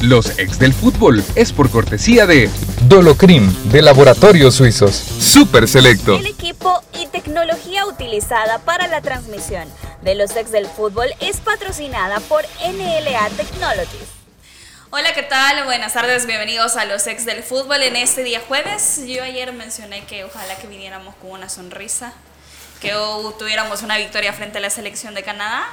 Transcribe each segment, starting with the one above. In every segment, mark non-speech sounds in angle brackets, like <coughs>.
Los ex del fútbol es por cortesía de Dolocrim de Laboratorios Suizos. Super Selecto. El equipo y tecnología utilizada para la transmisión de los ex del fútbol es patrocinada por NLA Technologies. Hola, ¿qué tal? Buenas tardes, bienvenidos a los ex del fútbol en este día jueves. Yo ayer mencioné que ojalá que viniéramos con una sonrisa, que tuviéramos una victoria frente a la selección de Canadá.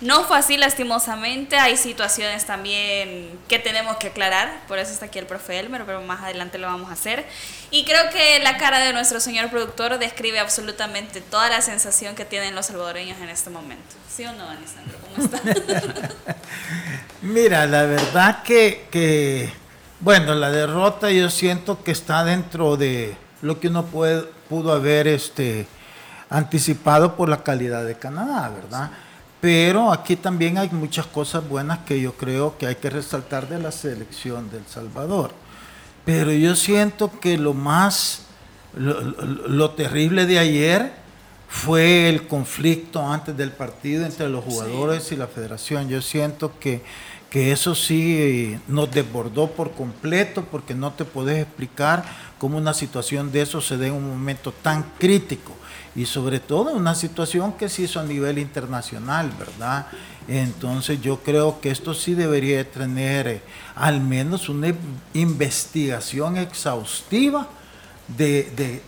No fue así lastimosamente, hay situaciones también que tenemos que aclarar, por eso está aquí el profe Elmer, pero más adelante lo vamos a hacer. Y creo que la cara de nuestro señor productor describe absolutamente toda la sensación que tienen los salvadoreños en este momento. ¿Sí o no, Anisandro? ¿Cómo está? <laughs> Mira, la verdad que, que, bueno, la derrota yo siento que está dentro de lo que uno puede, pudo haber este, anticipado por la calidad de Canadá, ¿verdad? Pero aquí también hay muchas cosas buenas que yo creo que hay que resaltar de la selección del Salvador. Pero yo siento que lo más, lo, terrible de ayer fue el conflicto antes del partido entre los jugadores y la federación. Yo siento que, que eso sí nos desbordó por completo porque no te puedes explicar cómo una situación de eso se dé en un momento tan crítico y sobre todo una situación que se hizo a nivel internacional, ¿verdad? Entonces yo creo que esto sí debería tener eh, al menos una investigación exhaustiva de,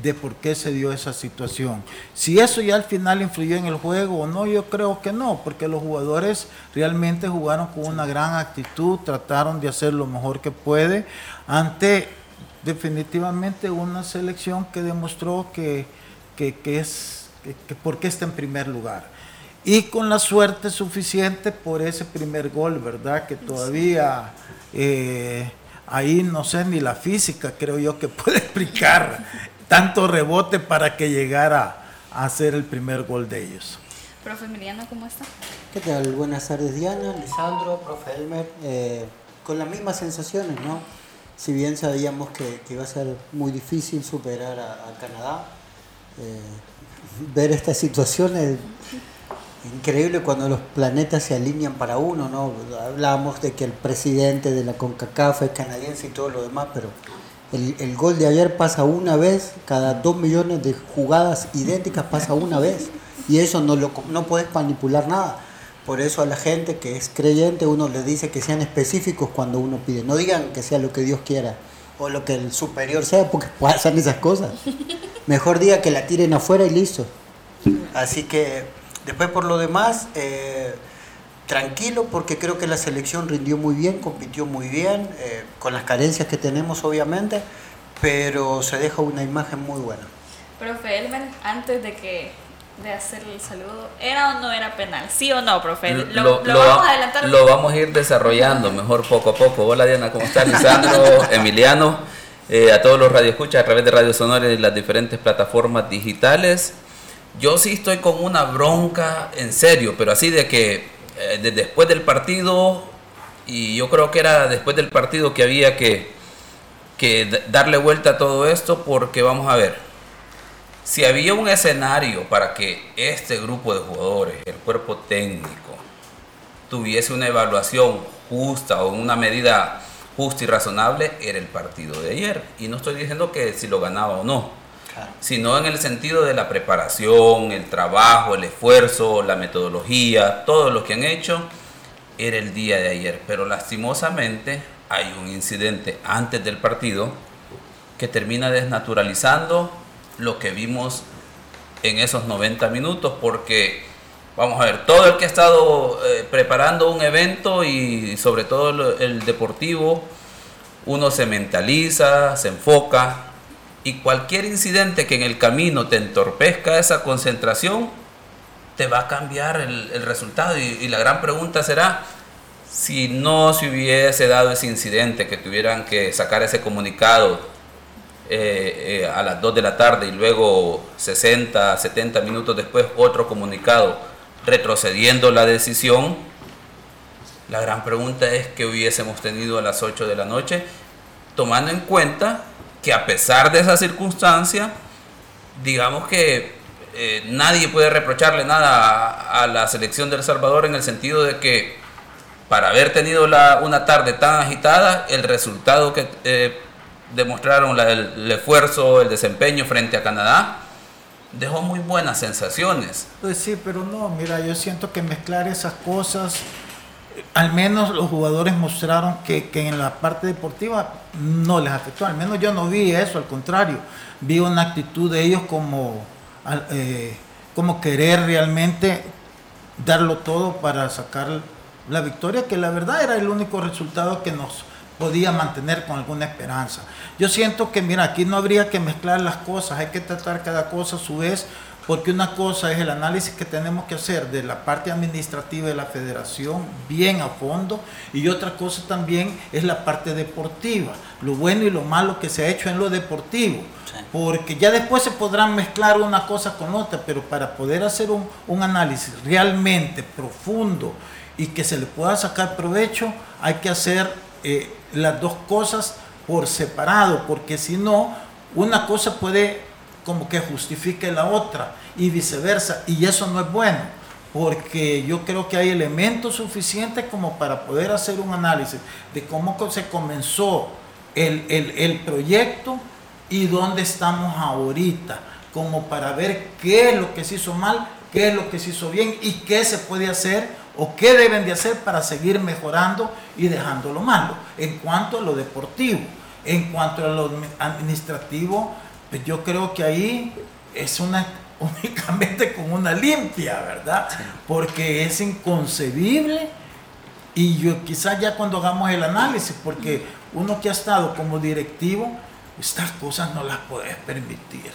de, por qué se dio esa situación. Si eso ya al final influyó en el juego o no, yo creo que no, porque los jugadores realmente jugaron con una gran actitud, trataron de hacer lo mejor que puede ante definitivamente una selección que demostró que que, es, que, porque está en primer lugar. Y con la suerte suficiente por ese primer gol, ¿verdad? Que todavía eh, ahí no sé ni la física, creo yo, que <laughs> puede explicar tanto rebote para que llegara a hacer el primer gol de ellos. Profe Emiliano, ¿cómo está? ¿Qué tal? Buenas tardes, Diana, Lisandro, profe Elmer. Eh, con las mismas sensaciones, ¿no? Si bien sabíamos que, iba a ser muy difícil superar a Canadá, eh, ver esta situación es increíble cuando los planetas se alinean para uno, ¿no? Hablábamos de que el presidente de la CONCACAF es canadiense y todo lo demás, pero el, gol de ayer pasa una vez, cada dos millones de jugadas idénticas pasa una vez, y eso no, lo, no puedes manipular nada. Por eso a la gente que es creyente uno le dice que sean específicos cuando uno pide, no digan que sea lo que Dios quiera o lo que el superior sea, porque pasan esas cosas. Mejor diga que la tiren afuera y listo. Así que después por lo demás, eh, tranquilo porque creo que la selección rindió muy bien, compitió muy bien, eh, con las carencias que tenemos obviamente, pero se deja una imagen muy buena. Profe Elmer, antes de que de hacer el saludo, ¿era o no era penal? ¿Sí o no, profe? Lo, vamos a adelantar. Lo vamos a ir desarrollando mejor poco a poco. Hola Diana, ¿cómo estás? Lisandro, <laughs> Emiliano, eh, a todos los radioescuchas a través de Radio Sonora y las diferentes plataformas digitales. Yo sí estoy con una bronca en serio, pero así de que eh, después del partido, y yo creo que era después del partido que había que, que darle vuelta a todo esto, porque vamos a ver, si había un escenario para que este grupo de jugadores, el cuerpo técnico, tuviese una evaluación justa o una medida justa y razonable, era el partido de ayer. Y no estoy diciendo que si lo ganaba o no, sino en el sentido de la preparación, el trabajo, el esfuerzo, la metodología, todo lo que han hecho, era el día de ayer. Pero lastimosamente hay un incidente antes del partido que termina desnaturalizando lo que vimos en esos 90 minutos, porque vamos a ver, todo el que ha estado eh, preparando un evento y sobre todo el, deportivo, uno se mentaliza, se enfoca y cualquier incidente que en el camino te entorpezca esa concentración, te va a cambiar el, resultado. Y, la gran pregunta será, si no se hubiese dado ese incidente, que tuvieran que sacar ese comunicado eh, a las 2 de la tarde y luego 60, 70 minutos después otro comunicado retrocediendo la decisión, la gran pregunta es que hubiésemos tenido a las 8 de la noche, tomando en cuenta que a pesar de esa circunstancia, digamos que eh, nadie puede reprocharle nada a, la selección de El Salvador en el sentido de que para haber tenido una tarde tan agitada, el resultado que eh, demostraron, el, esfuerzo, el desempeño frente a Canadá, dejó muy buenas sensaciones. Pues sí, pero no, mira, yo siento que mezclar esas cosas, al menos los jugadores mostraron que, en la parte deportiva no les afectó, al menos yo no vi eso, al contrario, vi una actitud de ellos como eh, como querer realmente darlo todo para sacar la victoria, que la verdad era el único resultado que nos podía mantener con alguna esperanza. Yo siento que, mira, aquí no habría que mezclar las cosas, hay que tratar cada cosa a su vez porque una cosa es el análisis que tenemos que hacer de la parte administrativa de la federación bien a fondo y otra cosa también es la parte deportiva, lo bueno y lo malo que se ha hecho en lo deportivo, porque ya después se podrán mezclar una cosa con otra, pero para poder hacer un, análisis realmente profundo y que se le pueda sacar provecho, hay que hacer eh, las dos cosas por separado, porque si no, una cosa puede como que justifique la otra y viceversa. Y eso no es bueno, porque yo creo que hay elementos suficientes como para poder hacer un análisis de cómo se comenzó el, el proyecto y dónde estamos ahorita, como para ver qué es lo que se hizo mal, qué es lo que se hizo bien y qué se puede hacer o qué deben de hacer para seguir mejorando y dejando lo malo. En cuanto a lo deportivo, en cuanto a lo administrativo, pues yo creo que ahí es una <laughs> únicamente con una limpia, ¿verdad? Porque es inconcebible y yo quizás ya cuando hagamos el análisis, porque uno que ha estado como directivo, estas cosas no las puedes permitir.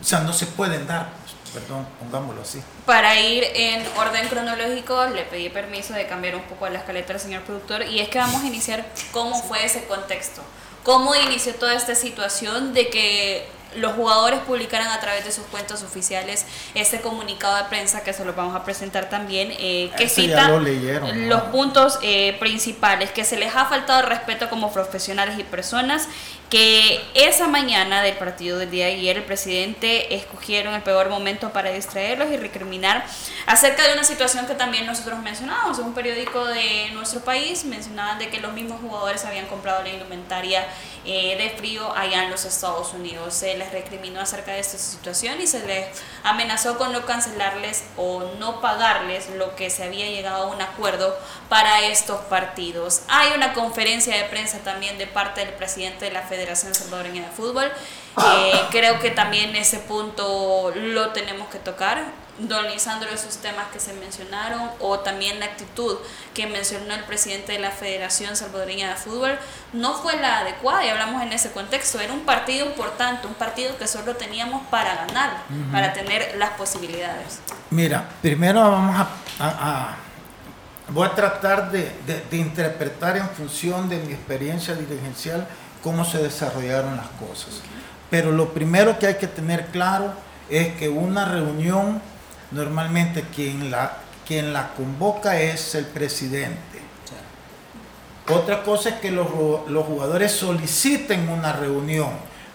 O sea, no se pueden dar, perdón, pongámoslo así. Para ir en orden cronológico, le pedí permiso de cambiar un poco la escaleta al señor productor y es que vamos a iniciar cómo fue ese contexto. ¿Cómo inició toda esta situación de que los jugadores publicaran a través de sus cuentas oficiales este comunicado de prensa que se lo vamos a presentar también, eh, que cita los puntos eh, principales, que se les ha faltado respeto como profesionales y personas, que esa mañana del partido del día de ayer el presidente escogieron el peor momento para distraerlos y recriminar acerca de una situación que también nosotros mencionábamos, en un periódico de nuestro país mencionaban de que los mismos jugadores habían comprado la indumentaria eh, de frío allá en los Estados Unidos. Se les recriminó acerca de esta situación y se les amenazó con no cancelarles o no pagarles lo que se había llegado a un acuerdo para estos partidos. Hay una conferencia de prensa también de parte del presidente de la Federación Salvadoreña de Fútbol. Eh, <coughs> creo que también ese punto lo tenemos que tocar don Lisandro, esos temas que se mencionaron o también la actitud que mencionó el presidente de la Federación Salvadoreña de Fútbol no fue la adecuada y hablamos en ese contexto. Era un partido importante, un partido que solo teníamos para ganar, para tener las posibilidades. Mira, primero vamos a, voy a tratar de, de, interpretar en función de mi experiencia dirigencial cómo se desarrollaron las cosas. Pero lo primero que hay que tener claro es que una reunión normalmente quien la, quien la convoca es el presidente. Otra cosa es que los, jugadores soliciten una reunión,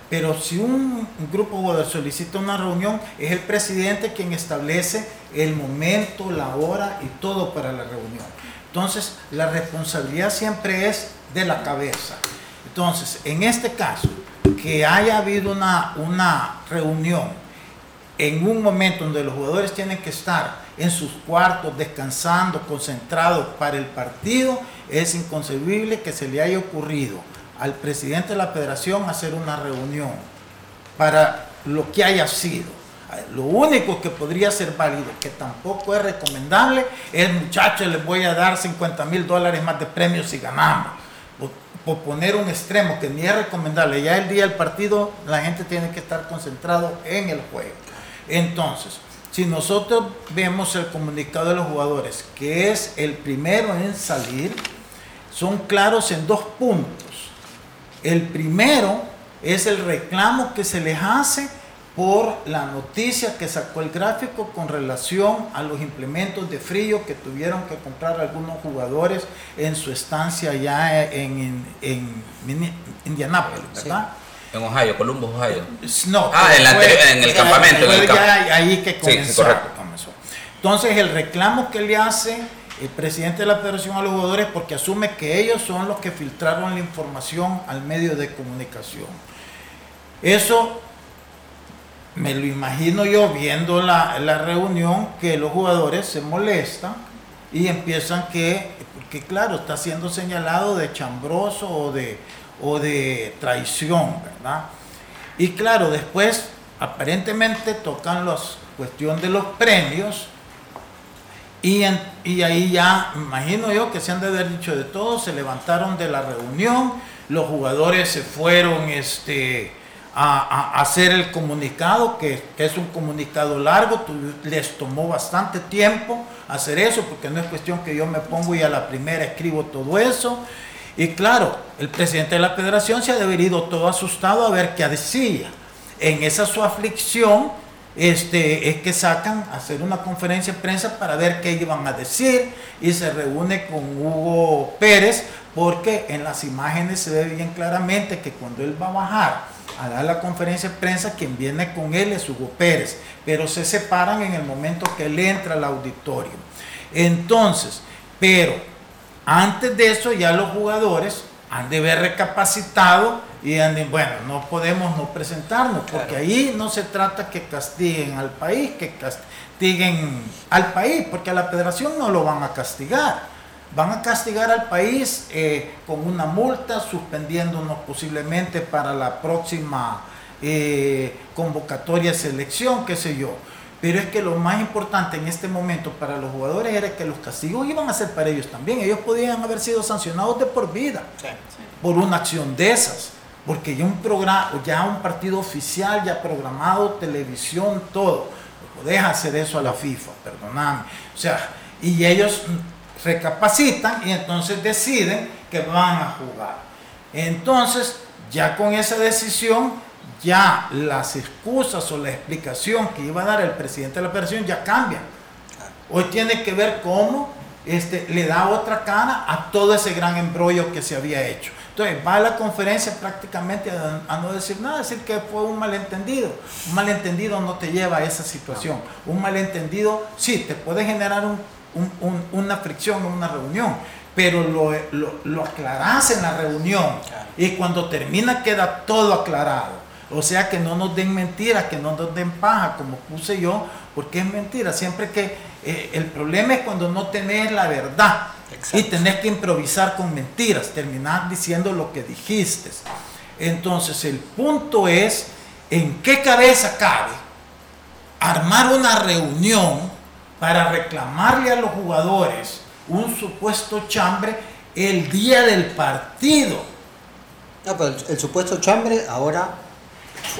pero si un, grupo de jugadores solicita una reunión, es el presidente quien establece el momento, la hora y todo para la reunión. Entonces, la responsabilidad siempre es de la cabeza. Entonces, en este caso, que haya habido una, una reunión en un momento donde los jugadores tienen que estar en sus cuartos descansando, concentrados para el partido, es inconcebible que se le haya ocurrido al presidente de la federación hacer una reunión para lo que haya sido. Lo único que podría ser válido, que tampoco es recomendable, es muchachos, les voy a dar 50 mil dólares más de premios si ganamos. Por, poner un extremo que ni es recomendable. Ya el día del partido la gente tiene que estar concentrado en el juego. Entonces, si nosotros vemos el comunicado de los jugadores, que es el primero en salir, son claros en dos puntos. El primero es el reclamo que se les hace por la noticia que sacó el gráfico con relación a los implementos de frío que tuvieron que comprar algunos jugadores en su estancia ya en, en, Indianápolis, ¿verdad? En Ohio, Columbus, Ohio. No, ah, en, el campamento. En el ahí que comenzó, comenzó. Entonces el reclamo que le hace el presidente de la federación a los jugadores porque asume que ellos son los que filtraron la información al medio de comunicación. Eso me lo imagino yo viendo la, reunión que los jugadores se molestan y empiezan que, porque claro, está siendo señalado de chambroso o de, o de traición, ¿verdad? Y claro, después aparentemente tocan la cuestión de los premios y, y ahí ya, imagino yo que se han de haber dicho de todo, se levantaron de la reunión, los jugadores se fueron, este, a, hacer el comunicado, que, es un comunicado largo, les tomó bastante tiempo hacer eso, porque no es cuestión que yo me pongo y a la primera escribo todo eso. Y claro, el presidente de la federación se ha de haber ido todo asustado a ver qué decía. En esa su aflicción este, es que sacan a hacer una conferencia de prensa para ver qué iban a decir y se reúne con Hugo Pérez porque en las imágenes se ve bien claramente que cuando él va a bajar a dar la conferencia de prensa, quien viene con él es Hugo Pérez, pero se separan en el momento que él entra al auditorio. Entonces, pero antes de eso ya los jugadores han de haber recapacitado y bueno, no podemos no presentarnos, porque ahí no se trata que castiguen al país, que castiguen al país, porque a la federación no lo van a castigar van a castigar al país eh, con una multa, suspendiéndonos posiblemente para la próxima eh, convocatoria, selección, qué sé yo. Pero es que lo más importante en este momento para los jugadores era que los castigos iban a ser para ellos también. Ellos podían haber sido sancionados de por vida por una acción de esas. Porque ya un programa, ya un partido oficial, ya programado, televisión, todo. deja hacer eso a la FIFA, perdóname. O sea, y ellos recapacitan y entonces deciden que van a jugar. Entonces, ya con esa decisión, ya las excusas o la explicación que iba a dar el presidente de la operación ya cambian. Hoy tiene que ver cómo este, le da otra cara a todo ese gran embrollo que se había hecho. Entonces va a la conferencia prácticamente a, no decir nada, decir que fue un malentendido. Un malentendido no te lleva a esa situación. Un malentendido sí te puede generar un una fricción en una reunión, pero lo, lo, aclarás en la reunión y cuando termina queda todo aclarado. O sea que no nos den mentiras, que no nos den paja, como puse yo, porque es mentira. Siempre que eh, el problema es cuando no tenés la verdad y tenés que improvisar con mentiras, terminar diciendo lo que dijiste. Entonces el punto es en qué cabeza cabe armar una reunión para reclamarle a los jugadores un supuesto chambre el día del partido. No, pero el, supuesto chambre ahora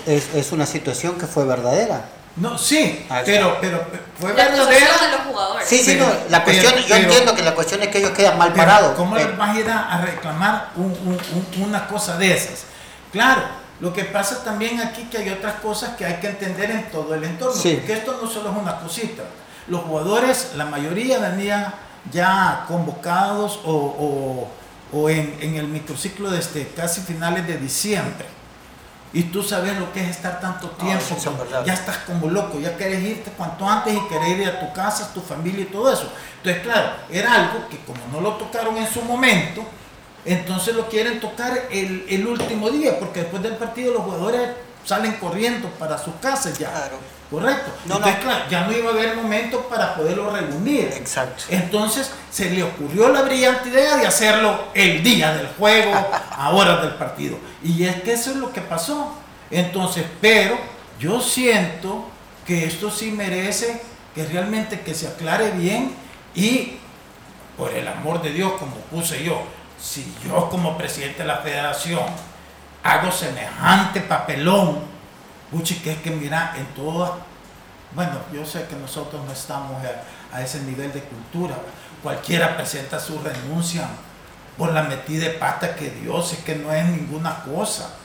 es, una situación que fue verdadera. No, sí, ah, pero, pero fue verdadera. de los jugadores. Sí, sí, no, la cuestión, yo entiendo que la cuestión es que ellos quedan mal parados. ¿Cómo les vas a ir a, reclamar una cosa de esas? Claro, lo que pasa también aquí que hay otras cosas que hay que entender en todo el entorno, porque esto no solo es una cosita los jugadores, la mayoría venían ya convocados o, en, el microciclo desde casi finales de diciembre. Y tú sabes lo que es estar tanto tiempo, ya estás como loco, ya querés irte cuanto antes y querés ir a tu casa, tu familia y todo eso. Entonces, claro, era algo que como no lo tocaron en su momento, entonces lo quieren tocar el, el último día, porque después del partido los jugadores salen corriendo para sus casas ya. Correcto. Entonces, claro, ya no iba a haber momento para poderlo reunir. Exacto. Entonces se le ocurrió la brillante idea de hacerlo el día del juego, a horas del partido. Y es que eso es lo que pasó. Entonces, pero yo siento que esto sí merece que realmente que se aclare bien y por el amor de Dios, como puse yo, si yo como presidente de la federación hago semejante papelón, Puchi, que es que mira, en todas, bueno, yo sé que nosotros no estamos a, ese nivel de cultura, cualquiera presenta su renuncia por la metida de pata que Dios, es que no es ninguna cosa.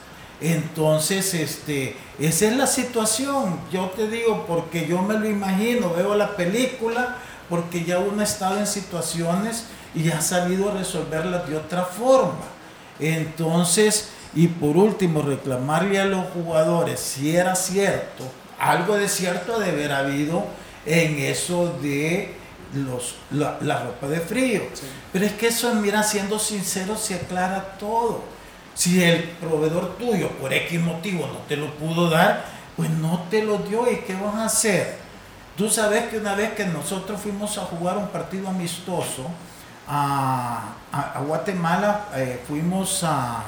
Entonces, este, esa es la situación. Yo te digo, porque yo me lo imagino, veo la película, porque ya uno ha estado en situaciones y ha sabido resolverlas de otra forma. Entonces, y por último, reclamarle a los jugadores si era cierto, algo de cierto de haber habido en eso de los, la, ropa de frío. Pero es que eso, mira, siendo sincero, se aclara todo. Si el proveedor tuyo por X motivo no te lo pudo dar, pues no te lo dio y ¿qué vas a hacer? Tú sabes que una vez que nosotros fuimos a jugar un partido amistoso a, Guatemala, eh, fuimos a,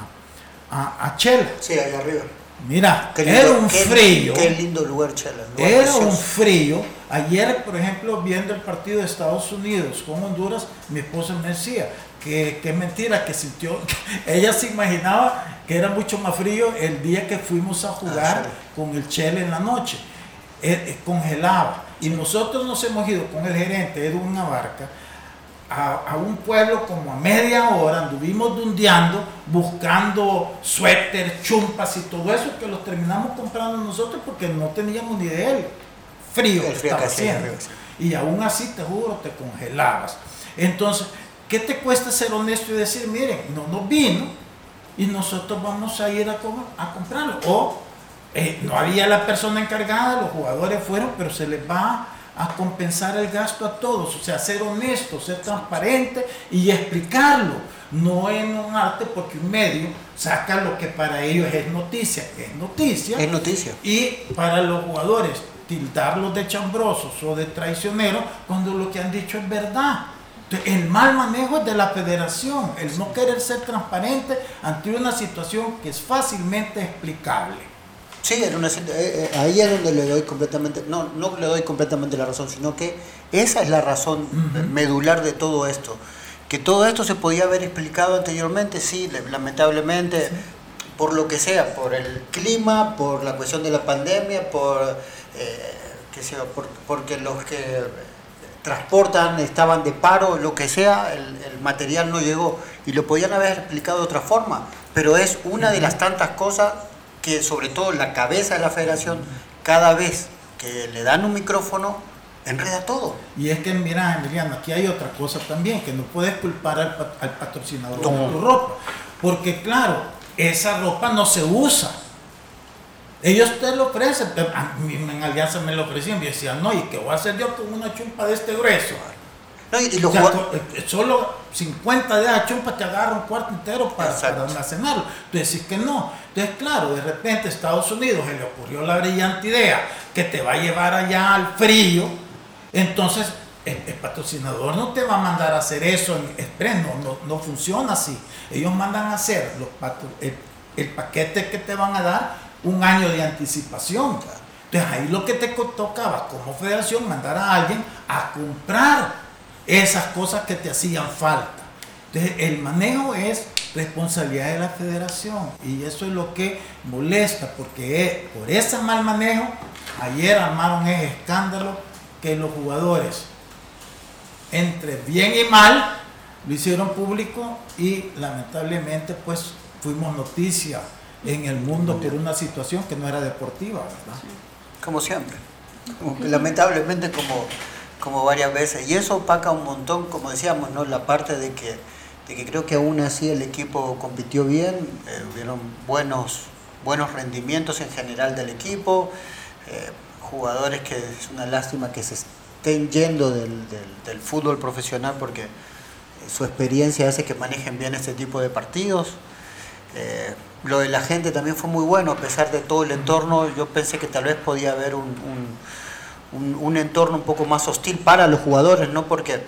a, Chela. Sí, allá arriba. Mira, era un frío. Qué, lindo lugar, Chela. era un frío. Ayer, por ejemplo, viendo el partido de Estados Unidos con Honduras, mi esposa me decía que, que mentira, que sintió, <laughs> ella se imaginaba que era mucho más frío el día que fuimos a jugar ah, con el Chela en la noche. Eh, eh, congelaba. Y nosotros nos hemos ido con el gerente de una barca a, un pueblo como a media hora, anduvimos dundeando, buscando suéter, chumpas y todo eso que los terminamos comprando nosotros porque no teníamos ni de él. Frío, estaba haciendo. Y aún así, te juro, te congelabas. Entonces, ¿qué te cuesta ser honesto y decir, miren, no nos vino y nosotros vamos a ir a, a comprarlo? O eh, no había la persona encargada, los jugadores fueron, pero se les va a compensar el gasto a todos, o sea, ser honesto, ser transparente y explicarlo, no en un arte porque un medio saca lo que para ellos es noticia, es noticia. Es noticia. Y para los jugadores tildarlos de chambrosos o de traicioneros cuando lo que han dicho es verdad. El mal manejo es de la federación, el no querer ser transparente ante una situación que es fácilmente explicable. Sí, una, eh, eh, ahí es donde le doy completamente, no, no le doy completamente la razón, sino que esa es la razón medular de todo esto. Que todo esto se podía haber explicado anteriormente, sí, lamentablemente, por lo que sea, por el clima, por la cuestión de la pandemia, por, eh, que sea, porque los que transportan estaban de paro, lo que sea, el, el, material no llegó y lo podían haber explicado de otra forma, pero es una de las tantas cosas que sobre todo la cabeza de la federación, cada vez que le dan un micrófono, enreda todo. Y es que, mira, Emiliano, aquí hay otra cosa también, que no puedes culpar al, patrocinador de tu ropa. Porque, claro, esa ropa no se usa. Ellos te lo ofrecen, a mí en Alianza me lo ofrecían, y decían, no, ¿y qué voy a hacer yo con una chumpa de este grueso? Eh, solo 50 de esa chumpa te agarra un cuarto entero para, para almacenarlo. Tú decís que no. Entonces, claro, de repente Estados Unidos se le ocurrió la brillante idea que te va a llevar allá al frío. Entonces, el, patrocinador no te va a mandar a hacer eso en express, no, no, funciona así. Ellos mandan a hacer los el, el paquete que te van a dar un año de anticipación. Entonces ahí lo que te tocaba como federación mandar a alguien a comprar esas cosas que te hacían falta. Entonces, el manejo es responsabilidad de la federación y eso es lo que molesta porque por ese mal manejo ayer armaron ese escándalo que los jugadores entre bien y mal lo hicieron público y lamentablemente pues fuimos noticia en el mundo por una situación que no era deportiva, ¿verdad? Como siempre. Lamentablemente como como varias veces. Y eso opaca un montón, como decíamos, ¿no? la parte de que, de que creo que aún así el equipo compitió bien, eh, hubieron buenos, buenos rendimientos en general del equipo, eh, jugadores que es una lástima que se estén yendo del, del, fútbol profesional porque eh, su experiencia hace que manejen bien este tipo de partidos. lo de la gente también fue muy bueno, a pesar de todo el entorno, yo pensé que tal vez podía haber un, entorno un poco más hostil para los jugadores, ¿no? Porque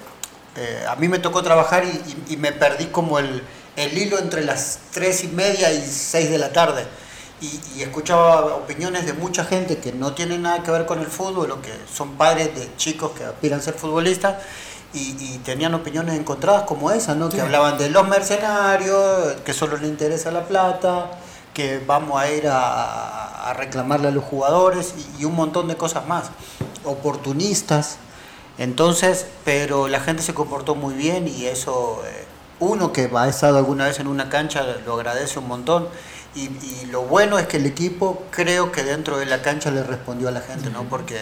eh, a mí me tocó trabajar y, me perdí como el, hilo entre las tres y media y seis de la tarde. Y, escuchaba opiniones de mucha gente que no tienen nada que ver con el fútbol o que son padres de chicos que aspiran a ser futbolistas y, tenían opiniones encontradas como esa, ¿no? Que hablaban de los mercenarios, que solo les interesa la plata, que vamos a ir a, reclamarle a los jugadores y, un montón de cosas más, oportunistas. Entonces, pero la gente se comportó muy bien y eso, eh, uno que ha estado alguna vez en una cancha lo agradece un montón Y, lo bueno es que el equipo creo que dentro de la cancha le respondió a la gente, ¿no? Porque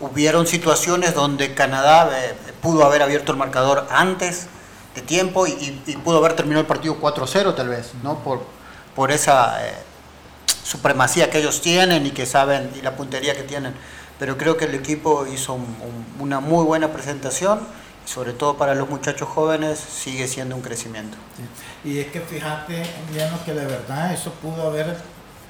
hubieron situaciones donde Canadá eh, pudo haber abierto el marcador antes de tiempo y, pudo haber terminado el partido 4-0 tal vez, ¿no? Por, por esa eh, supremacía que ellos tienen y que saben y la puntería que tienen. Pero creo que el equipo hizo una muy buena presentación sobre todo para los muchachos jóvenes, sigue siendo un crecimiento. Y es que fíjate, Emiliano, que de verdad eso pudo haber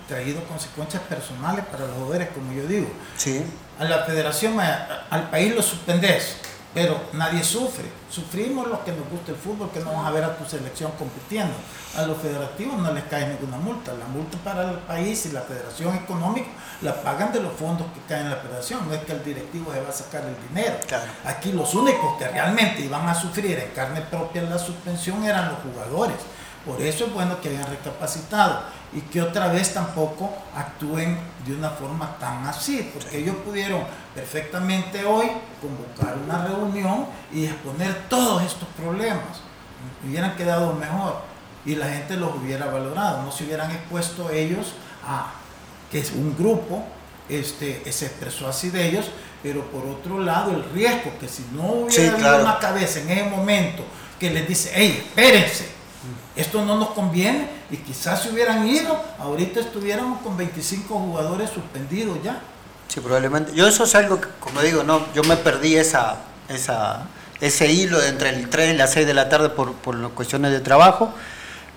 traído consecuencias personales para los jóvenes, como yo digo. Sí. A la federación, al país lo suspendes pero nadie sufre. Sufrimos los que nos gusta el fútbol, que no vamos a ver a tu selección compitiendo. A los federativos no les cae ninguna multa. La multa para el país y la federación económica la pagan de los fondos que caen en la federación. No es que el directivo se va a sacar el dinero. Aquí los únicos que realmente iban a sufrir en carne propia la suspensión eran los jugadores. Por eso es bueno que hayan recapacitado y que otra vez tampoco actúen de una forma tan así, porque ellos pudieron perfectamente hoy convocar una reunión y exponer todos estos problemas. Hubieran quedado mejor y la gente los hubiera valorado, no se hubieran expuesto ellos a que es un grupo este, se expresó así de ellos, pero por otro lado el riesgo que si no hubiera habido una cabeza en ese momento que les dice, hey, espérense, esto no nos conviene y quizás si hubieran ido, ahorita estuviéramos con 25 jugadores suspendidos ya. Sí, probablemente. Yo eso es algo que, como digo, no, yo me perdí esa, esa, ese hilo entre el 3 y las 6 de la tarde por, por las cuestiones de trabajo,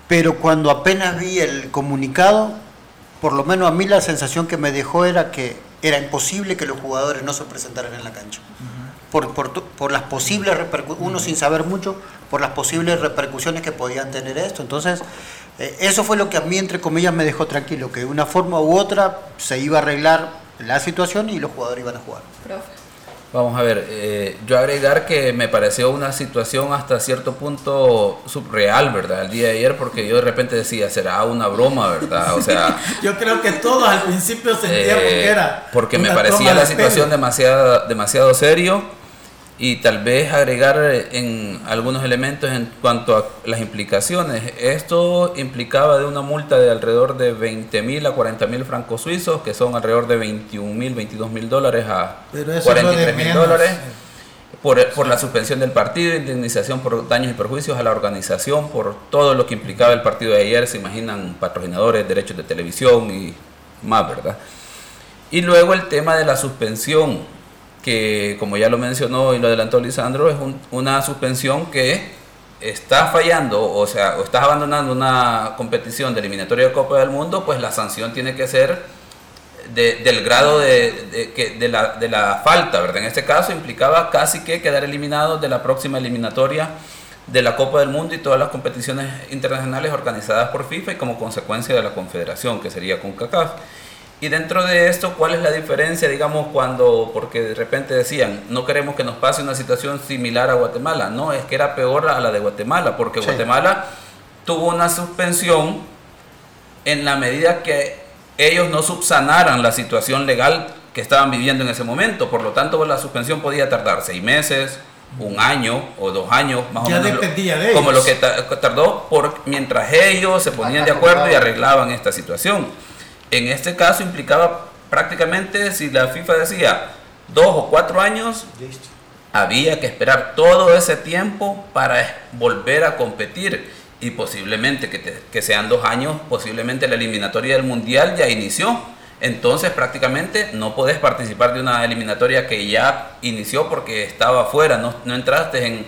pero cuando apenas vi el comunicado, por lo menos a mí la sensación que me dejó era que era imposible que los jugadores no se presentaran en la cancha. Por, por, por, las posibles repercusiones, uno sin saber mucho, por las posibles repercusiones que podían tener esto. Entonces, eh, eso fue lo que a mí, entre comillas, me dejó tranquilo, que de una forma u otra se iba a arreglar la situación y los jugadores iban a jugar. Vamos a ver, eh, yo agregar que me pareció una situación hasta cierto punto subreal, ¿verdad? El día de ayer, porque yo de repente decía, será una broma, ¿verdad? O sea... <laughs> yo creo que todos al principio sentíamos que eh, era... Porque me parecía la situación demasiado, demasiado serio y tal vez agregar en algunos elementos en cuanto a las implicaciones. Esto implicaba de una multa de alrededor de 20 mil a 40 mil francos suizos, que son alrededor de 21 mil, 22 mil dólares a 43 mil dólares. Por, por, la suspensión del partido, indemnización por daños y perjuicios a la organización, por todo lo que implicaba el partido de ayer, se imaginan patrocinadores, derechos de televisión y más, ¿verdad? Y luego el tema de la suspensión que como ya lo mencionó y lo adelantó Lisandro, es una suspensión que está fallando, o sea, o estás abandonando una competición de eliminatoria de Copa del Mundo, pues la sanción tiene que ser del grado de, de, la, de la falta, ¿verdad? En este caso implicaba casi que quedar eliminado de la próxima eliminatoria de la Copa del Mundo y todas las competiciones internacionales organizadas por FIFA y como consecuencia de la Confederación, que sería CONCACAF. Y dentro de esto, ¿cuál es la diferencia, digamos, cuando, porque de repente decían, no queremos que nos pase una situación similar a Guatemala? No, es que era peor a la de Guatemala, porque Guatemala tuvo una suspensión en la medida que ellos no subsanaran la situación legal que estaban viviendo en ese momento. Por lo tanto, la suspensión podía tardar seis meses, un año o dos años, más o menos. Dependía de como lo que tardó por, mientras ellos se ponían de acuerdo y arreglaban esta situación. En este caso implicaba prácticamente, si la FIFA decía dos o cuatro años, había que esperar todo ese tiempo para volver a competir y posiblemente que, que, sean dos años, posiblemente la eliminatoria del Mundial ya inició. Entonces prácticamente no podés participar de una eliminatoria que ya inició porque estaba afuera, no, no entraste en,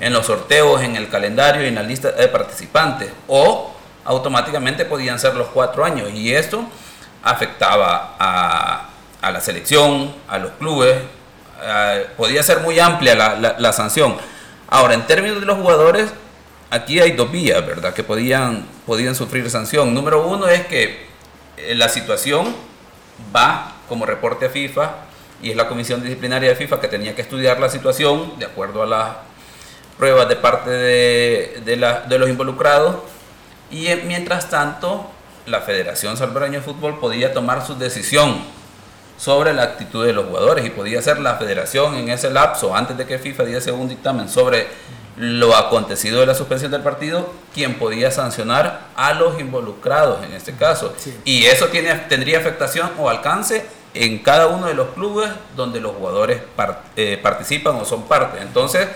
en los sorteos, en el calendario y en la lista de participantes. O automáticamente podían ser los cuatro años y esto afectaba a, la selección, a los clubes, podía ser muy amplia la, sanción. Ahora, en términos de los jugadores, aquí hay dos vías, ¿verdad?, que podían, sufrir sanción. Número uno es que eh, la situación va como reporte a FIFA y es la comisión disciplinaria de FIFA que tenía que estudiar la situación de acuerdo a las pruebas de parte de los involucrados y eh, mientras tanto, la Federación Salvadoreña de Fútbol podía tomar su decisión sobre la actitud de los jugadores y podía ser la federación en ese lapso, antes de que FIFA diese un dictamen sobre lo acontecido de la suspensión del partido, quien podía sancionar a los involucrados en este caso. Y eso tiene, tendría afectación o alcance en cada uno de los clubes donde los jugadores eh, participan o son parte. Entonces,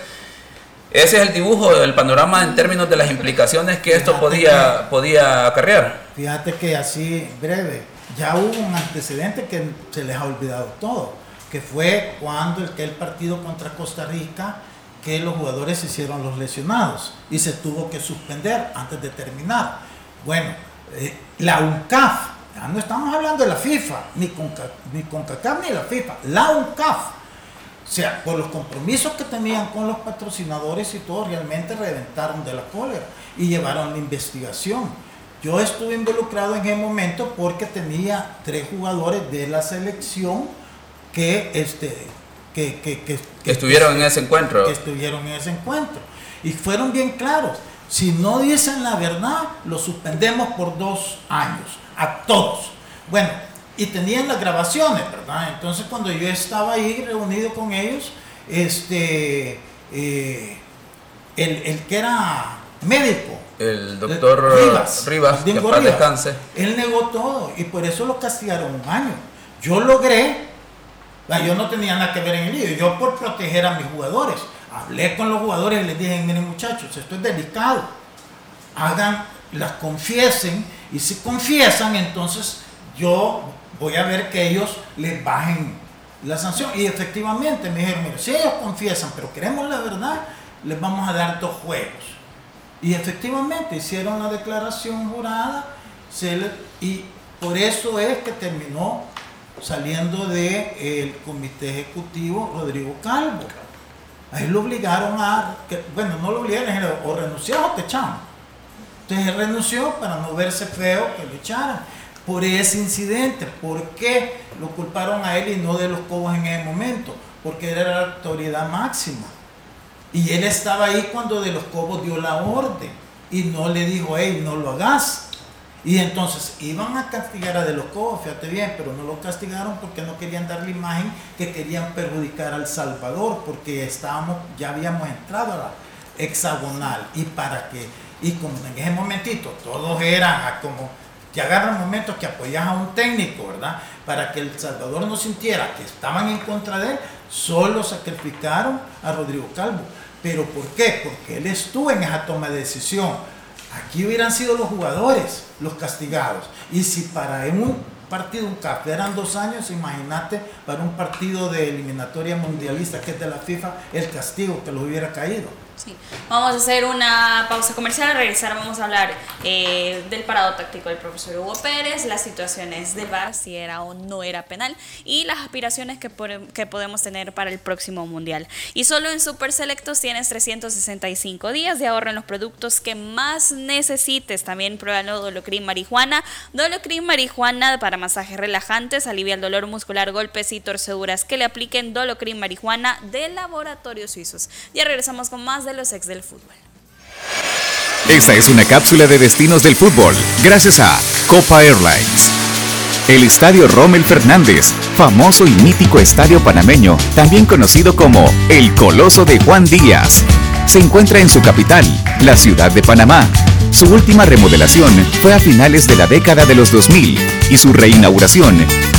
ese es el dibujo del panorama en términos de las implicaciones que esto podía, podía acarrear. Fíjate que así breve, ya hubo un antecedente que se les ha olvidado todo, que fue cuando el, el partido contra Costa Rica, que los jugadores se hicieron los lesionados y se tuvo que suspender antes de terminar. Bueno, eh, la UNCAF, ya no estamos hablando de la FIFA, ni con, ni ni la FIFA, la UNCAF sea, por los compromisos que tenían con los patrocinadores y todo, realmente reventaron de la cólera y llevaron la investigación. Yo estuve involucrado en ese momento porque tenía tres jugadores de la selección que, este, que, que, estuvieron en ese encuentro. Que estuvieron en ese encuentro. Y fueron bien claros. Si no dicen la verdad, los suspendemos por dos años. A todos. Bueno, y tenían las grabaciones, ¿verdad? Entonces cuando yo estaba ahí reunido con ellos, este, eh, el, que era médico, el doctor Rivas, Rivas que descanse. él negó todo y por eso lo castigaron un año. Yo logré, yo no tenía nada que ver en el lío, yo por proteger a mis jugadores, hablé con los jugadores y les dije, miren muchachos, esto es delicado, hagan, las confiesen y si confiesan, entonces yo voy a ver que ellos les bajen la sanción. Y efectivamente me dijeron, mire, si ellos confiesan, pero queremos la verdad, les vamos a dar dos juegos. Y efectivamente hicieron la declaración jurada y por eso es que terminó saliendo del comité ejecutivo Rodrigo Calvo. Ahí lo obligaron a, bueno, no lo obligaron, o renunciar o te echamos. Entonces él renunció para no verse feo que lo echaran por ese incidente. ¿Por qué lo culparon a él y no de los Cobos en ese momento? Porque era la autoridad máxima. Y él estaba ahí cuando de los Cobos dio la orden y no le dijo, hey, no lo hagas. Y entonces iban a castigar a De los Cobos, fíjate bien, pero no lo castigaron porque no querían dar la imagen que querían perjudicar al Salvador, porque estábamos, ya habíamos entrado a la hexagonal. Y para que, y como en ese momentito todos eran como que agarran momentos que apoyas a un técnico, ¿verdad? Para que El Salvador no sintiera que estaban en contra de él, solo sacrificaron a Rodrigo Calvo. ¿Pero por qué? Porque él estuvo en esa toma de decisión. Aquí hubieran sido los jugadores los castigados. Y si para un partido, un café eran dos años, imagínate para un partido de eliminatoria mundialista que es de la FIFA, el castigo que lo hubiera caído. Sí. Vamos a hacer una pausa comercial, al regresar vamos a hablar eh, del parado táctico del profesor Hugo Pérez, las situaciones de VAR, si era o no era penal, y las aspiraciones que, que podemos tener para el próximo Mundial. Y solo en Super Selectos tienes 365 días de ahorro en los productos que más necesites. También pruébalo Dolocrin Marihuana. Dolocrin Marihuana para masajes relajantes, alivia el dolor muscular, golpes y torceduras que le apliquen Dolocrin Marihuana de laboratorios suizos. Ya regresamos con más de los. Esta es una cápsula de destinos del fútbol, gracias a Copa Airlines. El Estadio Rommel Fernández, famoso y mítico estadio panameño, también conocido como el Coloso de Juan Díaz, se encuentra en su capital, la ciudad de Panamá. Su última remodelación fue a finales de la década de los 2000 y su reinauguración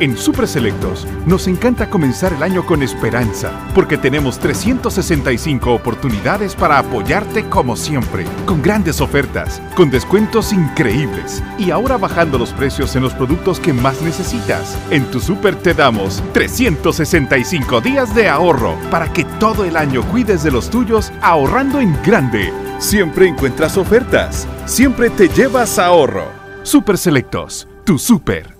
En Super Selectos nos encanta comenzar el año con esperanza, porque tenemos 365 oportunidades para apoyarte como siempre, con grandes ofertas, con descuentos increíbles y ahora bajando los precios en los productos que más necesitas. En tu Super te damos 365 días de ahorro para que todo el año cuides de los tuyos ahorrando en grande. Siempre encuentras ofertas, siempre te llevas ahorro. Super Selectos, tu super.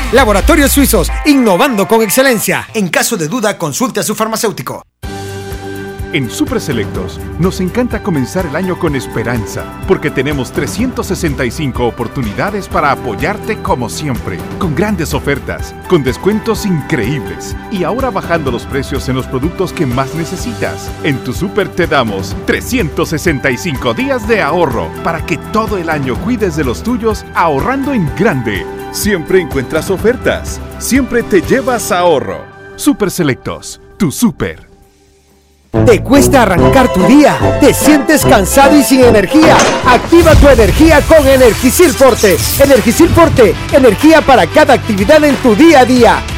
Laboratorios Suizos, innovando con excelencia. En caso de duda, consulte a su farmacéutico. En Super Selectos nos encanta comenzar el año con esperanza, porque tenemos 365 oportunidades para apoyarte como siempre, con grandes ofertas, con descuentos increíbles y ahora bajando los precios en los productos que más necesitas. En tu Super te damos 365 días de ahorro para que todo el año cuides de los tuyos ahorrando en grande. Siempre encuentras ofertas, siempre te llevas ahorro. Super Selectos, tu super. ¿Te cuesta arrancar tu día? ¿Te sientes cansado y sin energía? Activa tu energía con Energisil Forte. Energisil Forte, energía para cada actividad en tu día a día.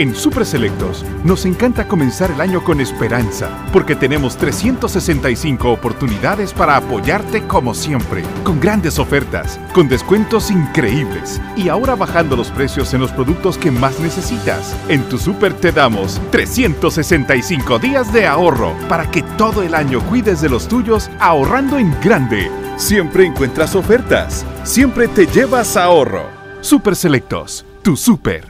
En Super Selectos nos encanta comenzar el año con esperanza, porque tenemos 365 oportunidades para apoyarte como siempre, con grandes ofertas, con descuentos increíbles y ahora bajando los precios en los productos que más necesitas. En tu Super te damos 365 días de ahorro para que todo el año cuides de los tuyos ahorrando en grande. Siempre encuentras ofertas, siempre te llevas ahorro. Super Selectos, tu super.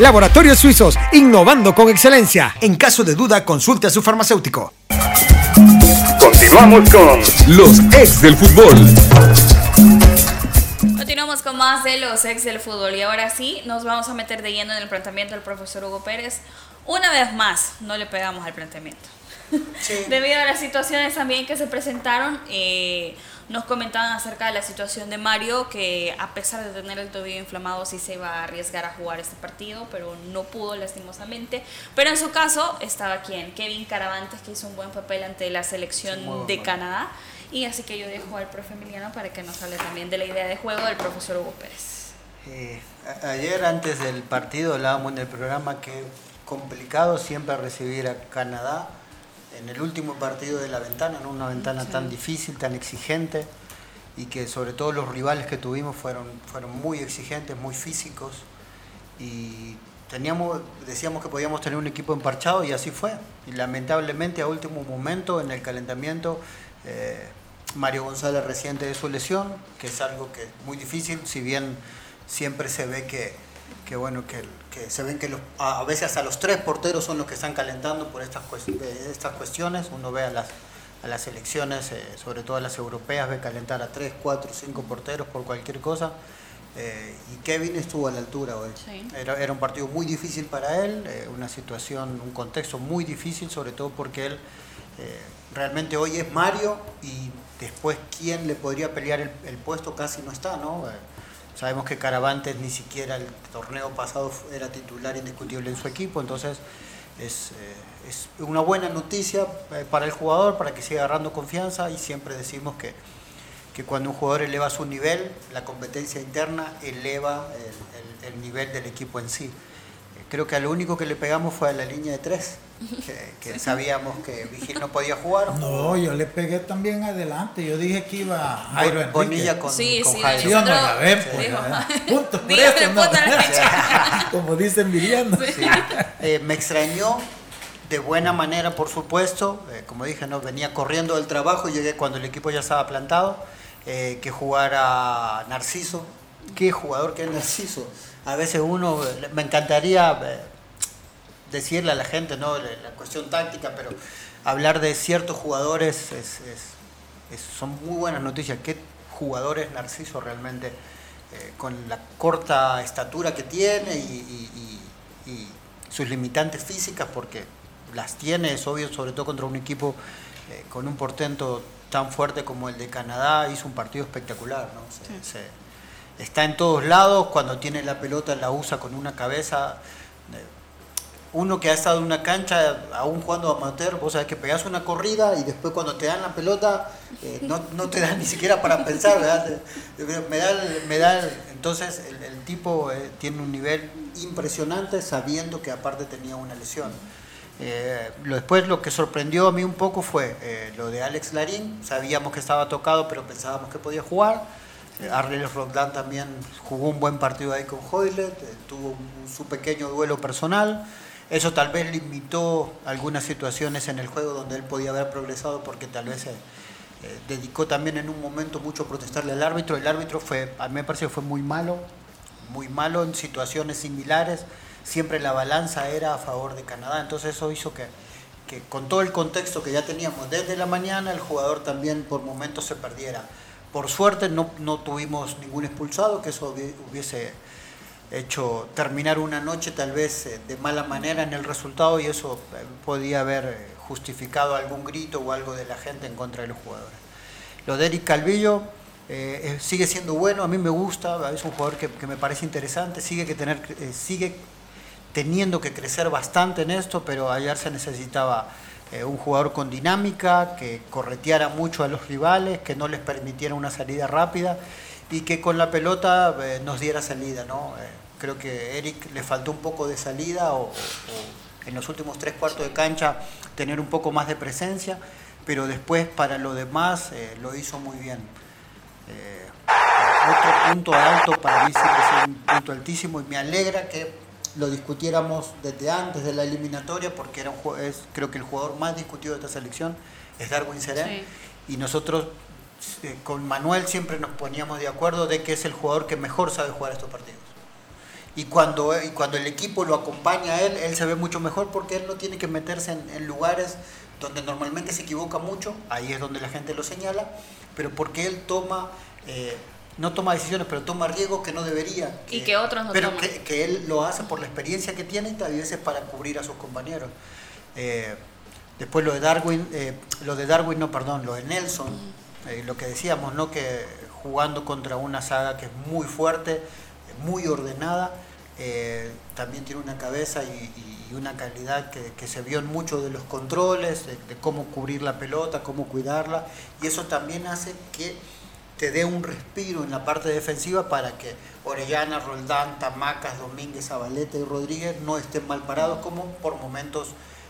Laboratorios Suizos, innovando con excelencia. En caso de duda, consulte a su farmacéutico. Continuamos con los ex del fútbol. Continuamos con más de los ex del fútbol y ahora sí nos vamos a meter de lleno en el planteamiento del profesor Hugo Pérez. Una vez más, no le pegamos al planteamiento. <laughs> Debido a las situaciones también que se presentaron, eh, nos comentaban acerca de la situación de Mario, que a pesar de tener el tobillo inflamado sí se iba a arriesgar a jugar este partido, pero no pudo lastimosamente. Pero en su caso estaba quien, Kevin Caravantes, que hizo un buen papel ante la selección de Canadá. Y así que yo dejo al profe Emiliano para que nos hable también de la idea de juego del profesor Hugo Pérez. Eh, ayer antes del partido hablábamos en el programa que complicado siempre recibir a Canadá en el último partido de la ventana, en una ventana tan difícil, tan exigente, y que sobre todo los rivales que tuvimos fueron, fueron muy exigentes, muy físicos, y teníamos, decíamos que podíamos tener un equipo emparchado y así fue. Y lamentablemente a último momento en el calentamiento, eh, Mario González reciente de su lesión, que es algo que es muy difícil, si bien siempre se ve que, que bueno, que que se ven que a veces hasta los tres porteros son los que están calentando por estas, estas cuestiones. Uno ve a las, a las elecciones, eh, sobre todo a las europeas, ve calentar a tres, cuatro, cinco porteros por cualquier cosa. Eh, y Kevin estuvo a la altura hoy. Era, era, un partido muy difícil para él, eh, una situación, un contexto muy difícil, sobre todo porque él realmente hoy es Mario y después quién le podría pelear el, el puesto casi no está, ¿no? Sabemos que Caravantes ni siquiera el torneo pasado era titular indiscutible en su equipo, entonces es, eh, una buena noticia eh, para el jugador, para que siga agarrando confianza y siempre decimos que, que cuando un jugador eleva su nivel, la competencia interna eleva el, el nivel del equipo en sí. Creo que a lo único que le pegamos fue a la línea de tres, que, sabíamos que Vigil no podía jugar. No, yo le pegué también adelante. Yo dije que iba Jairo Enrique. Bonilla con, sí, con sí, Jairo. Sí, no, la ven, pues, <laughs> Punto por eso, no. <laughs> Como dicen Viriando. Eh, me extrañó de buena manera, por supuesto. Eh, como dije, no venía corriendo del trabajo, llegué cuando el equipo ya estaba plantado. Eh, que jugara Narciso. Qué jugador que es Narciso. A veces uno, me encantaría eh, decirle a la gente, ¿no? La, cuestión táctica, pero hablar de ciertos jugadores es, son muy buenas noticias. ¿Qué jugadores Narciso realmente? con la corta estatura que tiene y, y sus limitantes físicas, porque las tiene, es obvio, sobre todo contra un equipo eh, con un portento tan fuerte como el de Canadá, hizo un partido espectacular, ¿no? Está en todos lados, cuando tiene la pelota la usa con una cabeza. Eh, uno que ha estado en una cancha, aún jugando amateur, vos sabés que pegas una corrida y después cuando te dan la pelota, eh, no, no, te dan ni siquiera para pensar, ¿verdad? Me da, me da, entonces el, tipo tiene un nivel impresionante sabiendo que aparte tenía una lesión. Eh, después lo que sorprendió a mí un poco fue eh, lo de Alex Larín. Sabíamos que estaba tocado, pero pensábamos que podía jugar. Eh, Arles también jugó un buen partido ahí con Hoylet, eh, tuvo su pequeño duelo personal. Eso tal vez limitó algunas situaciones en el juego donde él podía haber progresado porque tal vez se dedicó también en un momento mucho a protestarle al árbitro. El árbitro fue, a mí me parece que fue muy malo, muy malo en situaciones similares siempre la balanza era a favor de Canadá. Entonces eso hizo que, que con todo el contexto que ya teníamos desde la mañana, el jugador también por momentos se perdiera. Por suerte no, no tuvimos ningún expulsado, que eso hubiese hecho terminar una noche tal vez eh, de mala manera en el resultado y eso eh, podía haber eh, justificado algún grito o algo de la gente en contra de los jugadores. Lo de Eric Calvillo sigue siendo bueno, a mí me gusta, es un jugador que, que me parece interesante, sigue, que tener, sigue teniendo que crecer bastante en esto, pero ayer se necesitaba eh, un jugador con dinámica, que correteara mucho a los rivales, que no les permitiera una salida rápida y que con la pelota eh, nos diera salida. ¿no? Eh, creo que Eric le faltó un poco de salida o, en los últimos tres cuartos de cancha tener un poco más de presencia, pero después para lo demás lo hizo muy bien. otro punto alto para mí siempre es un punto altísimo y me alegra que lo discutiéramos desde antes de la eliminatoria, porque era un, es, creo que el jugador más discutido de esta selección es Darwin Serén. Y nosotros eh, con Manuel siempre nos poníamos de acuerdo de que es el jugador que mejor sabe jugar estos partidos. Y cuando, y cuando el equipo lo acompaña a él, él se ve mucho mejor porque él no tiene que meterse en, lugares donde normalmente se equivoca mucho, ahí es donde la gente lo señala, pero porque él toma eh, no toma decisiones, pero toma riesgos que no debería. y que otros no pero Que, él lo hace por la experiencia que tiene y a veces para cubrir a sus compañeros. Eh, después lo de Darwin, eh, lo de Darwin, no, perdón, lo de Nelson, eh, lo que decíamos, ¿no? Que jugando contra una saga que es muy fuerte, muy ordenada, también tiene una cabeza y, una calidad que, se vio en muchos de los controles, de cómo cubrir la pelota, cómo cuidarla, y eso también hace que te dé un respiro en la parte defensiva para que Orellana, Roldán, Tamacas, Domínguez, Zabaleta y Rodríguez no estén mal parados como por momentos,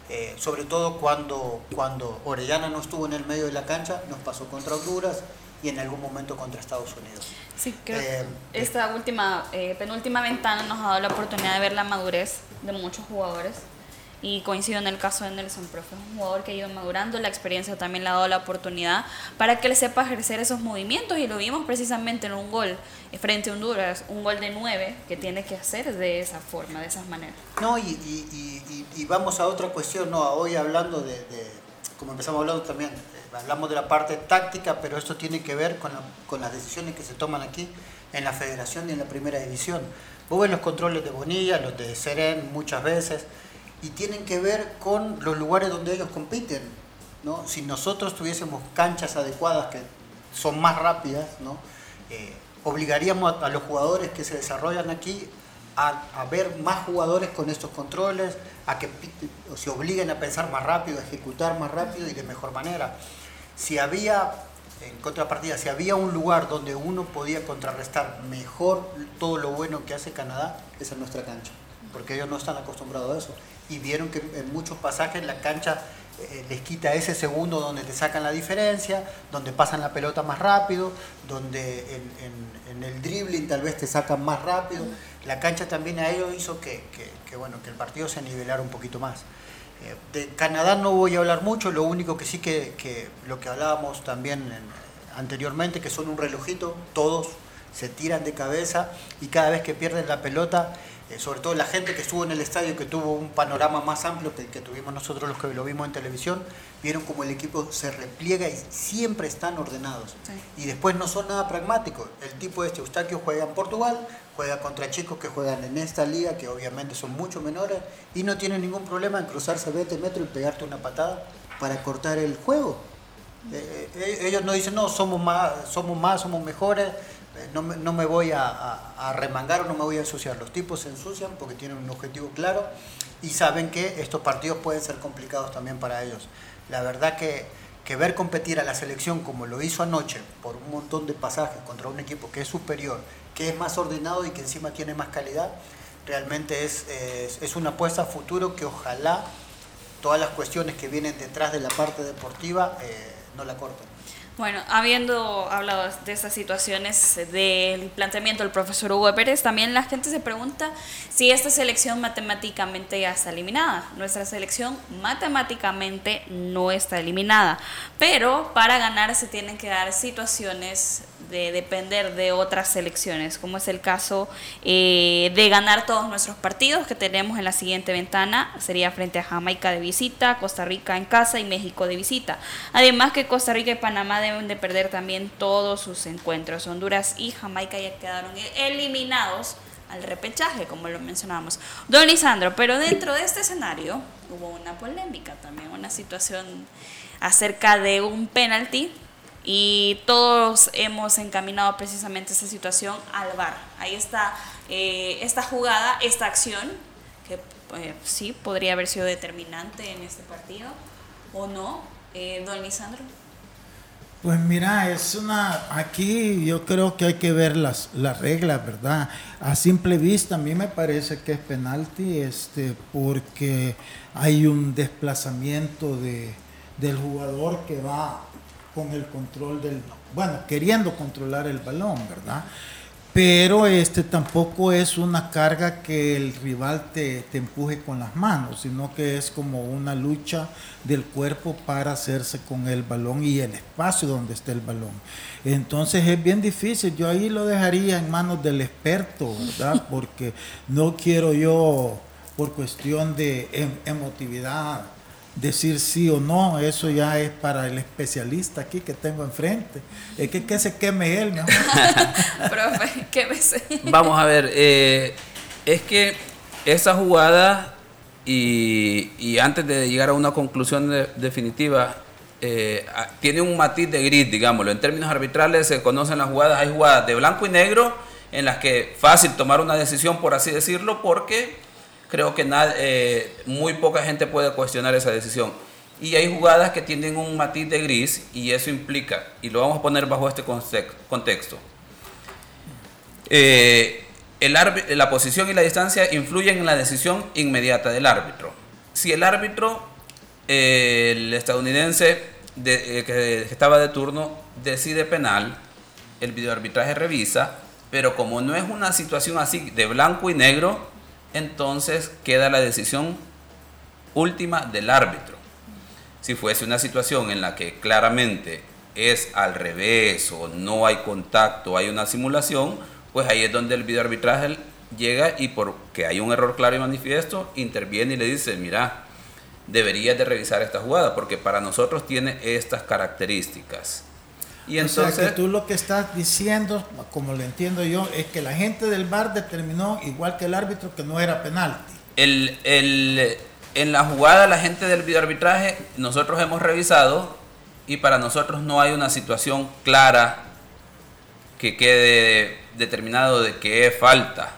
eh, sobre todo cuando, cuando Orellana no estuvo en el medio de la cancha, nos pasó contra Honduras y en algún momento contra Estados Unidos. Sí, creo eh, esta última, eh, penúltima ventana nos ha dado la oportunidad de ver la madurez de muchos jugadores y coincido en el caso de Nelson, profe, es un jugador que ha ido madurando, la experiencia también le ha dado la oportunidad para que él sepa ejercer esos movimientos y lo vimos precisamente en un gol frente a Honduras, un gol de nueve que tiene que hacer de esa forma, de esas maneras. No, y, y, vamos a otra cuestión, no, hoy hablando de, como empezamos hablando también, eh, hablamos de la parte táctica, pero esto tiene que ver con, con las decisiones que se toman aquí en la federación y en la primera división. Vos ves los controles de Bonilla, los de Seren muchas veces, y tienen que ver con los lugares donde ellos compiten. ¿no? Si nosotros tuviésemos canchas adecuadas que son más rápidas, ¿no? Eh, obligaríamos a, los jugadores que se desarrollan aquí a, a, ver más jugadores con estos controles, a que se obliguen a pensar más rápido, a ejecutar más rápido y de mejor manera. Si había, en contrapartida, si había un lugar donde uno podía contrarrestar mejor todo lo bueno que hace Canadá, esa es nuestra cancha, porque ellos no están acostumbrados a eso y vieron que en muchos pasajes la cancha eh, les quita ese segundo donde te sacan la diferencia, donde pasan la pelota más rápido, donde en, el dribbling tal vez te sacan más rápido. La cancha también a ellos hizo que, bueno, que el partido se nivelara un poquito más. Eh, de Canadá no voy a hablar mucho, lo único que sí que, lo que hablábamos también anteriormente, que son un relojito, todos se tiran de cabeza y cada vez que pierden la pelota, sobre todo la gente que estuvo en el estadio, que tuvo un panorama más amplio que el que tuvimos nosotros los que lo vimos en televisión, vieron como el equipo se repliega y siempre están ordenados. Y después no son nada pragmáticos. El tipo este, Eustaquio, juega en Portugal, juega contra chicos que juegan en esta liga, que obviamente son mucho menores, y no tienen ningún problema en cruzarse 20 metros y pegarte una patada para cortar el juego. Eh, eh, ellos no dicen, no, somos más, somos más, somos mejores, eh, no me, no me voy a, remangar o no me voy a ensuciar. Los tipos se ensucian porque tienen un objetivo claro y saben que estos partidos pueden ser complicados también para ellos. La verdad que, que ver competir a la selección como lo hizo anoche por un montón de pasajes contra un equipo que es superior, que es más ordenado y que encima tiene más calidad, realmente es, es, una apuesta a futuro que ojalá todas las cuestiones que vienen detrás de la parte deportiva eh, no la corten. Bueno, habiendo hablado de estas situaciones del planteamiento del profesor Hugo Pérez, también la gente se pregunta si esta selección matemáticamente ya está eliminada. Nuestra selección matemáticamente no está eliminada, pero para ganar se tienen que dar situaciones de depender de otras selecciones, como es el caso eh, de ganar todos nuestros partidos que tenemos en la siguiente ventana, sería frente a Jamaica de visita, Costa Rica en casa y México de visita. Además que Costa Rica y Panamá deben de perder también todos sus encuentros. Honduras y Jamaica ya quedaron eliminados al repechaje, como lo mencionábamos. Don Lisandro, pero dentro de este escenario hubo una polémica también, una situación acerca de un penalti y todos hemos encaminado precisamente esa situación al VAR. Ahí está eh, esta jugada, esta acción, que eh, sí podría haber sido determinante en este partido, o no, eh, don Lisandro. Pues mira, es una, aquí yo creo que hay que ver las, las reglas, ¿verdad? A simple vista a mí me parece que es penalti, este, porque hay un desplazamiento de, del jugador que va con el control del, bueno, queriendo controlar el balón, ¿verdad? Pero este tampoco es una carga que el rival te, te, empuje con las manos, sino que es como una lucha del cuerpo para hacerse con el balón y el espacio donde está el balón. Entonces es bien difícil, yo ahí lo dejaría en manos del experto, ¿verdad? <laughs> Porque no quiero yo, por cuestión de em, emotividad, decir sí o no, eso ya es para el especialista aquí que tengo enfrente. Es que, que se queme él, mejor. <laughs> Profe, quémese. Vamos a ver, eh, es que esa jugada y, antes de llegar a una conclusión definitiva, eh, tiene un matiz de gris, digámoslo. En términos arbitrales se conocen las jugadas, hay jugadas de blanco y negro en las que fácil tomar una decisión, por así decirlo, porque creo que eh, muy poca gente puede cuestionar esa decisión. Y hay jugadas que tienen un matiz de gris y eso implica, y lo vamos a poner bajo este contexto. Eh, el la posición y la distancia influyen en la decisión inmediata del árbitro. Si el árbitro, eh, el estadounidense que estaba de turno, decide penal, el videoarbitraje revisa, pero como no es una situación así de blanco y negro, entonces queda la decisión última del árbitro. Si fuese una situación en la que claramente es al revés o no hay contacto, hay una simulación, pues ahí es donde el videoarbitraje llega y porque hay un error claro y manifiesto, interviene y le dice, mira, deberías de revisar esta jugada porque para nosotros tiene estas características. Y entonces, o sea que tú lo que estás diciendo, como lo entiendo yo, es que la gente del bar determinó, igual que el árbitro, que no era penalti. El, el, en la jugada, la gente del videoarbitraje, nosotros hemos revisado y para nosotros no hay una situación clara que quede determinado de que es falta.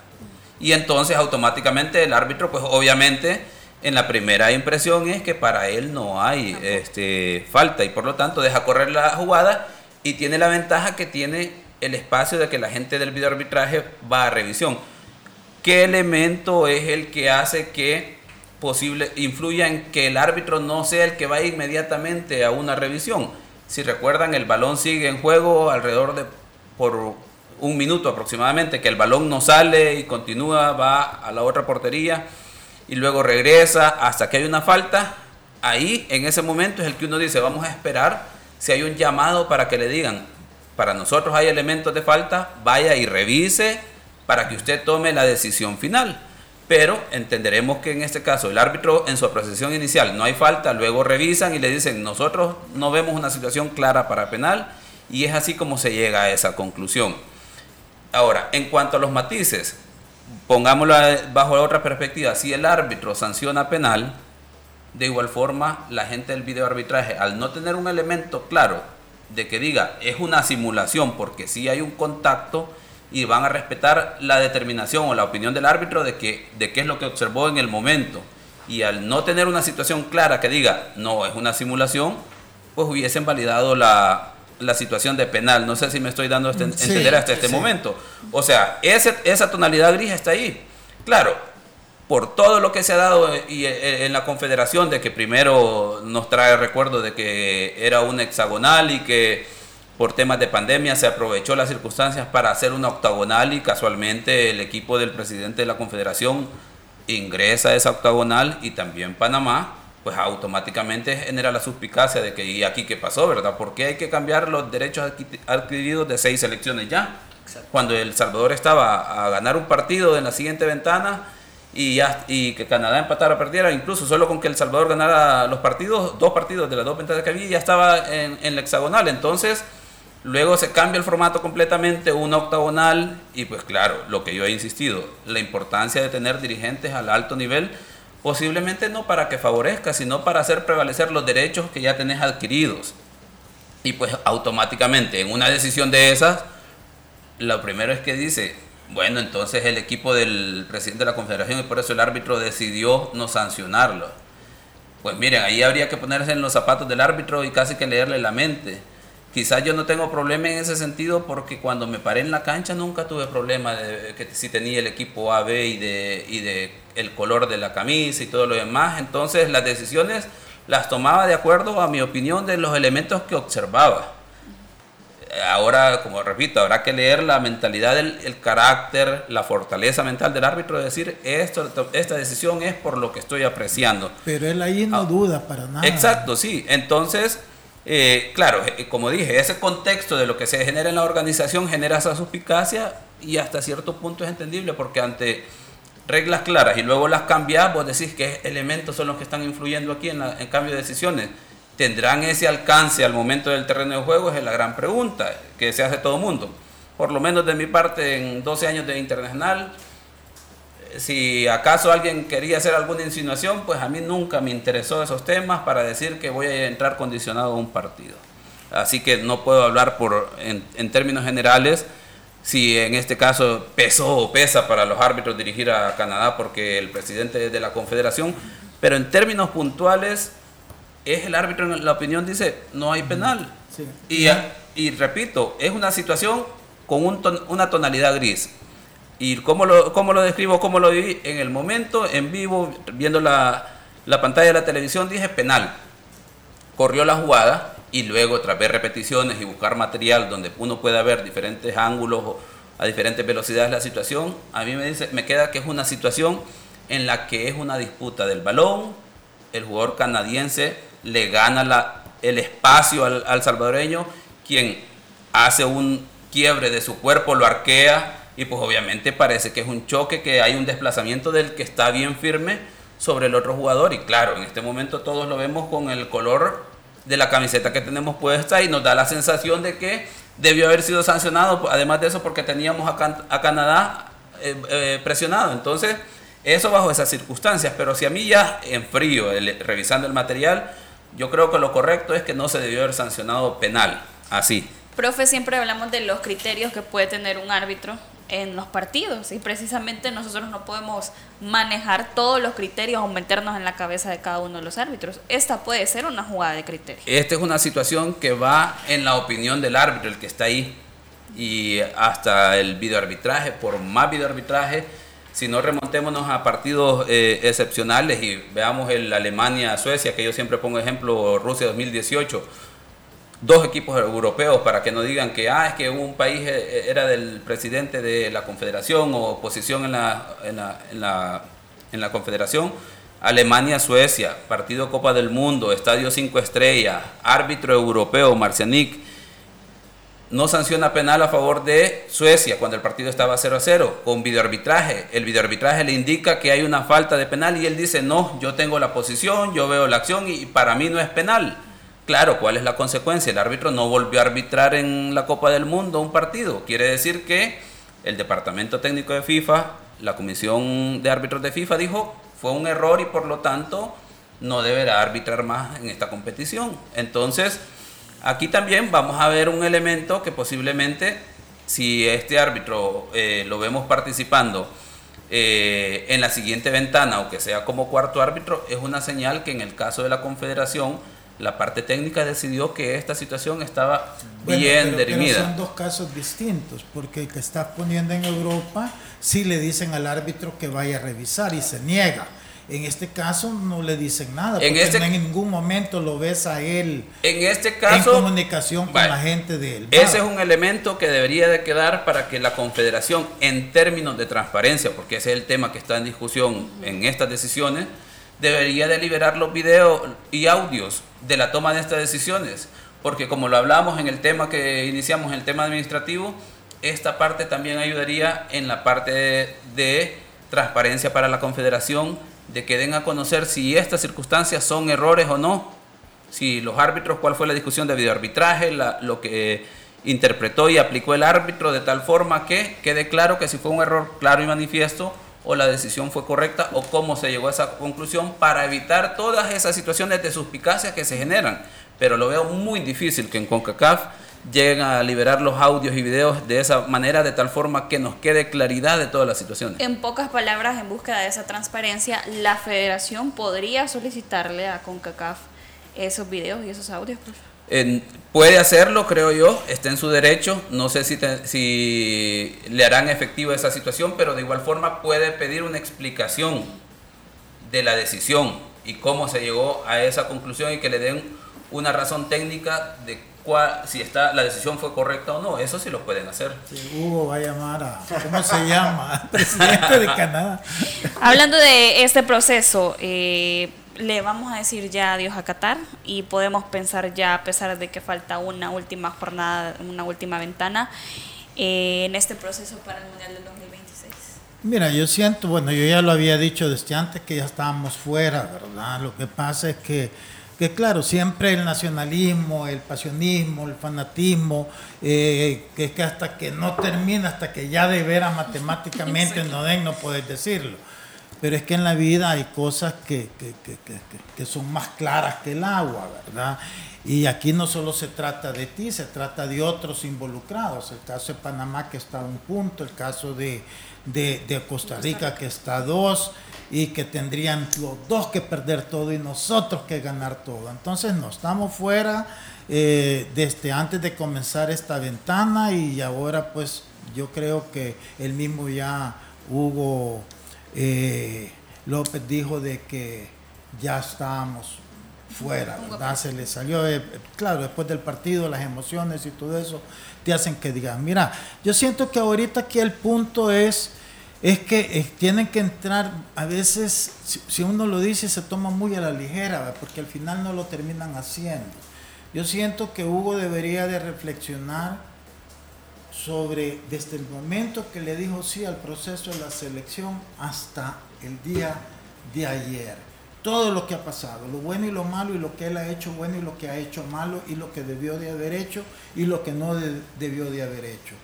Y entonces automáticamente el árbitro, pues obviamente en la primera impresión es que para él no hay este, falta y por lo tanto deja correr la jugada y tiene la ventaja que tiene el espacio de que la gente del videoarbitraje va a revisión. ¿Qué elemento es el que hace que posible influya en que el árbitro no sea el que va inmediatamente a una revisión? Si recuerdan, el balón sigue en juego alrededor de por un minuto aproximadamente, que el balón no sale y continúa, va a la otra portería y luego regresa hasta que hay una falta, ahí en ese momento es el que uno dice, vamos a esperar si hay un llamado para que le digan, para nosotros hay elementos de falta, vaya y revise para que usted tome la decisión final. Pero entenderemos que en este caso el árbitro en su apreciación inicial no hay falta, luego revisan y le dicen nosotros no vemos una situación clara para penal y es así como se llega a esa conclusión. Ahora, en cuanto a los matices, pongámoslo bajo otra perspectiva, si el árbitro sanciona penal, de igual forma la gente del videoarbitraje, al no tener un elemento claro de que diga es una simulación porque si hay un contacto y van a respetar la determinación o la opinión del árbitro de que de qué es lo que observó en el momento y al no tener una situación clara que diga no es una simulación pues hubiesen validado la, situación de penal. No sé si me estoy dando a entender hasta este momento. O sea ese, esa tonalidad gris está ahí. Claro por todo lo que se ha dado y eh, en la confederación de que primero nos trae recuerdo de que era un hexagonal y que por temas de pandemia se aprovechó las circunstancias para hacer una octagonal y casualmente el equipo del presidente de la confederación ingresa a esa octagonal y también Panamá pues automáticamente genera la suspicacia de que y aquí qué pasó, ¿verdad? ¿Por qué hay que cambiar los derechos adquiridos de seis elecciones ya? Cuando El Salvador estaba a ganar un partido en la siguiente ventana y, ya, y que Canadá empatara o perdiera, incluso solo con que El Salvador ganara los partidos, dos partidos de las dos ventanas que había, ya estaba en, en la hexagonal. Entonces, luego se cambia el formato completamente, una octagonal, y pues claro, lo que yo he insistido, la importancia de tener dirigentes al alto nivel, posiblemente no para que favorezca, sino para hacer prevalecer los derechos que ya tenés adquiridos. Y pues automáticamente en una decisión de esas, lo primero es que dice, bueno, entonces el equipo del presidente de la Confederación y por eso el árbitro decidió no sancionarlo. Pues miren, ahí habría que ponerse en los zapatos del árbitro y casi que leerle la mente. Quizás yo no tengo problema en ese sentido porque cuando me paré en la cancha nunca tuve problema de que si tenía el equipo A, B y de, y de el color de la camisa y todo lo demás. Entonces las decisiones las tomaba de acuerdo a mi opinión de los elementos que observaba ahora, como repito, habrá que leer la mentalidad, del, el carácter, la fortaleza mental del árbitro de decir, esto, esta decisión es por lo que estoy apreciando. Pero él ahí no ah, duda para nada. Exacto, sí. Entonces, eh, claro, eh, como dije, ese contexto de lo que se genera en la organización genera esa suspicacia y hasta cierto punto es entendible porque ante reglas claras y luego las cambias, vos decís que elementos son los que están influyendo aquí en, en cambio de decisiones ¿Tendrán ese alcance al momento del terreno de juego? Es la gran pregunta que se hace todo el mundo. Por lo menos de mi parte, en 12 años de internacional, si acaso alguien quería hacer alguna insinuación, pues a mí nunca me interesó esos temas para decir que voy a entrar condicionado a un partido. Así que no puedo hablar por, en, en términos generales si en este caso pesó o pesa para los árbitros dirigir a Canadá porque el presidente de la confederación, pero en términos puntuales es el árbitro, en la opinión dice, no hay penal. Y, y, repito, es una situación con un una tonalidad gris. ¿Y cómo lo, cómo lo describo, cómo lo viví? En el momento, en vivo, viendo la, la pantalla de la televisión, dije penal. Corrió la jugada y luego, tras ver repeticiones y buscar material donde uno pueda ver diferentes ángulos a diferentes velocidades la situación, a mí me, dice, me queda que es una situación en la que es una disputa del balón, el jugador canadiense le gana la, el espacio al, salvadoreño, quien hace un quiebre de su cuerpo, lo arquea y pues obviamente parece que es un choque, que hay un desplazamiento del que está bien firme sobre el otro jugador. Y claro, en este momento todos lo vemos con el color de la camiseta que tenemos puesta y nos da la sensación de que debió haber sido sancionado, además de eso porque teníamos a, a Canadá eh, eh, presionado, entonces eso bajo esas circunstancias, pero si a mí ya en frío, revisando el material, yo creo que lo correcto es que no se debió haber sancionado penal, así. Profe, siempre hablamos de los criterios que puede tener un árbitro en los partidos y precisamente nosotros no podemos manejar todos los criterios o meternos en la cabeza de cada uno de los árbitros. Esta puede ser una jugada de criterio. Esta es una situación que va en la opinión del árbitro, el que está ahí, y hasta el videoarbitraje, por más videoarbitraje, si no remontémonos a partidos eh, excepcionales y veamos el Alemania-Suecia, que yo siempre pongo ejemplo, Rusia 2018, dos equipos europeos para que no digan que ah, es que un país eh, era del presidente de la confederación o oposición en la, en la, en la Confederación. Alemania-Suecia, partido Copa del Mundo, Estadio 5 Estrellas, árbitro europeo Marcianic, no sanciona penal a favor de Suecia cuando el partido estaba 0 a 0 con videoarbitraje. El videoarbitraje le indica que hay una falta de penal y él dice, no, yo tengo la posición, yo veo la acción y para mí no es penal. Claro, ¿cuál es la consecuencia? El árbitro no volvió a arbitrar en la Copa del Mundo un partido. Quiere decir que el Departamento Técnico de FIFA, la Comisión de Árbitros de FIFA dijo, fue un error y por lo tanto no deberá arbitrar más en esta competición. Entonces, aquí también vamos a ver un elemento que posiblemente, si este árbitro eh, lo vemos participando eh, en la siguiente ventana o que sea como cuarto árbitro, es una señal que en el caso de la Confederación, la parte técnica decidió que esta situación estaba bien derimida. son dos casos distintos, porque el que está poniendo en Europa, sí le dicen al árbitro que vaya a revisar y se niega. En este caso no le dicen nada, porque este, en ningún momento lo ves a él en, este caso, en comunicación con la gente de él. Ese es un elemento que debería de quedar para que la Confederación, en términos de transparencia, porque ese es el tema que está en discusión en estas decisiones, debería de liberar los videos y audios de la toma de estas decisiones, porque como lo hablamos en el tema que iniciamos, el tema administrativo, esta parte también ayudaría en la parte de, transparencia para la Confederación, de que den a conocer si estas circunstancias son errores o no, si los árbitros, cuál fue la discusión de videoarbitraje, la, lo que interpretó y aplicó el árbitro de tal forma que quede claro que si fue un error claro y manifiesto, o la decisión fue correcta o cómo se llegó a esa conclusión para evitar todas esas situaciones de suspicacia que se generan. Pero lo veo muy difícil que en CONCACAF lleguen a liberar los audios y videos de esa manera, de tal forma que nos quede claridad de todas las situaciones. En pocas palabras, en búsqueda de esa transparencia, la federación podría solicitarle a CONCACAF esos videos y esos audios. puede hacerlo, creo yo, está en su derecho. No sé si, si le harán efectiva esa situación, pero de igual forma puede pedir una explicación de la decisión y cómo se llegó a esa conclusión y que le den una razón técnica de cuál, si está, la decisión fue correcta o no. Eso sí lo pueden hacer. Hugo va a llamar a, ¿cómo se llama? <laughs> Presidente de Canadá. Hablando de este proceso, eh, le vamos a decir ya adiós a Qatar y podemos pensar ya, a pesar de que falta una última jornada, una última ventana, eh, en este proceso para el Mundial del 2026? Mira, yo siento, bueno, yo ya lo había dicho desde antes que ya estábamos fuera, ¿verdad? Lo que pasa es que, que claro, siempre el nacionalismo, el pasionismo, el fanatismo, eh, que es que hasta que no termina, hasta que ya de veras matemáticamente no den, no puedes decirlo. Pero es que en la vida hay cosas que, que, son más claras que el agua, ¿verdad? Y aquí no solo se trata de ti, se trata de otros involucrados. El caso de Panamá que está a un punto, el caso de, de, Costa Rica. que está a dos y que tendrían los dos que perder todo y nosotros que ganar todo. Entonces no, estamos fuera eh, desde antes de comenzar esta ventana y ahora pues yo creo que el mismo ya Hugo eh, López dijo de que ya estábamos fuera, ¿verdad? Se le salió, eh, claro, después del partido, las emociones y todo eso te hacen que digan, mira, yo siento que ahorita aquí el punto es, es que eh, tienen que entrar, a veces, si, uno lo dice, se toma muy a la ligera, porque al final no lo terminan haciendo. Yo siento que Hugo debería de reflexionar sobre desde el momento que le dijo sí al proceso de la selección hasta el día de ayer. Todo lo que ha pasado, lo bueno y lo malo y lo que él ha hecho bueno y lo que ha hecho malo y lo que debió de haber hecho y lo que no debió de haber hecho.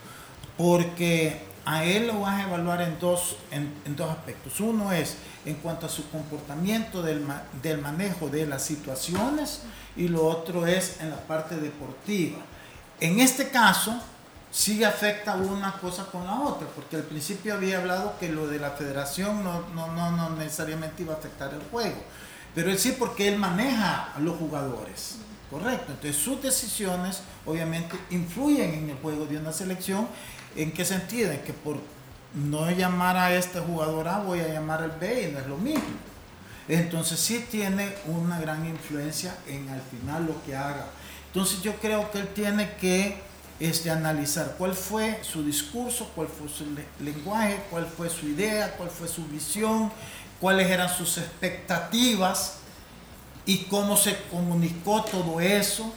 Porque a él lo vas a evaluar en dos, en, dos aspectos. Uno es en cuanto a su comportamiento del, del manejo de las situaciones y lo otro es en la parte deportiva. En este caso, sí afecta una cosa con la otra, porque al principio había hablado que lo de la federación no, no, no, no necesariamente iba a afectar el juego, pero él sí porque él maneja a los jugadores, correcto, entonces sus decisiones obviamente influyen en el juego de una selección, ¿en qué sentido? En que por no llamar a este jugador A voy a llamar al B y no es lo mismo. Entonces sí tiene una gran influencia en al final lo que haga. Entonces yo creo que él tiene que es de analizar cuál fue su discurso, cuál fue su lenguaje, cuál fue su idea, cuál fue su visión, cuáles eran sus expectativas y cómo se comunicó todo eso.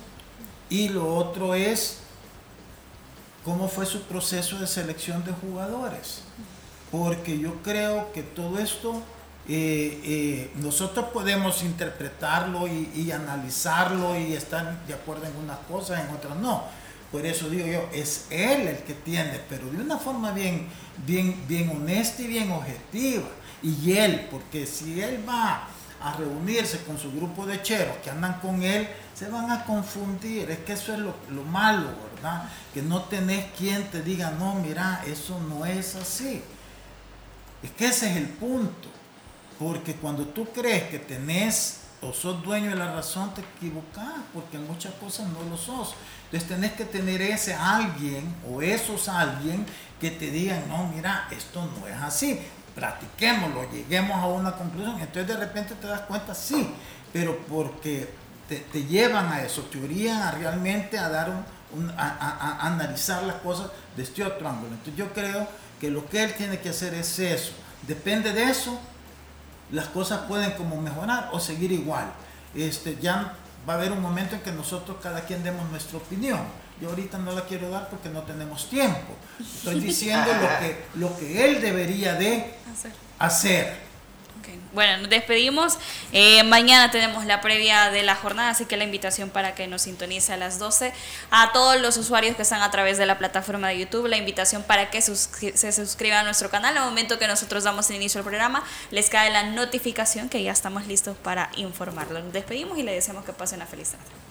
Y lo otro es cómo fue su proceso de selección de jugadores. Porque yo creo que todo esto eh, eh, nosotros podemos interpretarlo y, analizarlo y estar de acuerdo en unas cosas, en otras no. Por eso digo yo, es él el que tiene, pero de una forma bien, bien, bien honesta y bien objetiva. Y él, porque si él va a reunirse con su grupo de cheros que andan con él, se van a confundir. Es que eso es lo, lo malo, ¿verdad? Que no tenés quien te diga, no, mira, eso no es así. Es que ese es el punto. Porque cuando tú crees que tenés o sos dueño de la razón, te equivocás, porque en muchas cosas no lo sos. Entonces tenés que tener ese alguien o esos alguien que te digan, no, mira, esto no es así, platiquémoslo, lleguemos a una conclusión. Entonces de repente te das cuenta, sí, pero porque te, llevan a eso, te orían a realmente a dar un, a, analizar las cosas desde otro ángulo. Entonces yo creo que lo que él tiene que hacer es eso. Depende de eso, las cosas pueden como mejorar o seguir igual. Este, ya va a haber un momento en que nosotros cada quien demos nuestra opinión. Yo ahorita no la quiero dar porque no tenemos tiempo. Estoy <laughs> diciendo lo que, lo que él debería de hacer. Bueno, nos despedimos. Eh, mañana tenemos la previa de la jornada, así que la invitación para que nos sintonice a las 12. A todos los usuarios que están a través de la plataforma de YouTube, la invitación para que se suscriban a nuestro canal. Al momento que nosotros damos inicio al programa, les cae la notificación que ya estamos listos para informarlos. Nos despedimos y le deseamos que pasen una feliz tarde.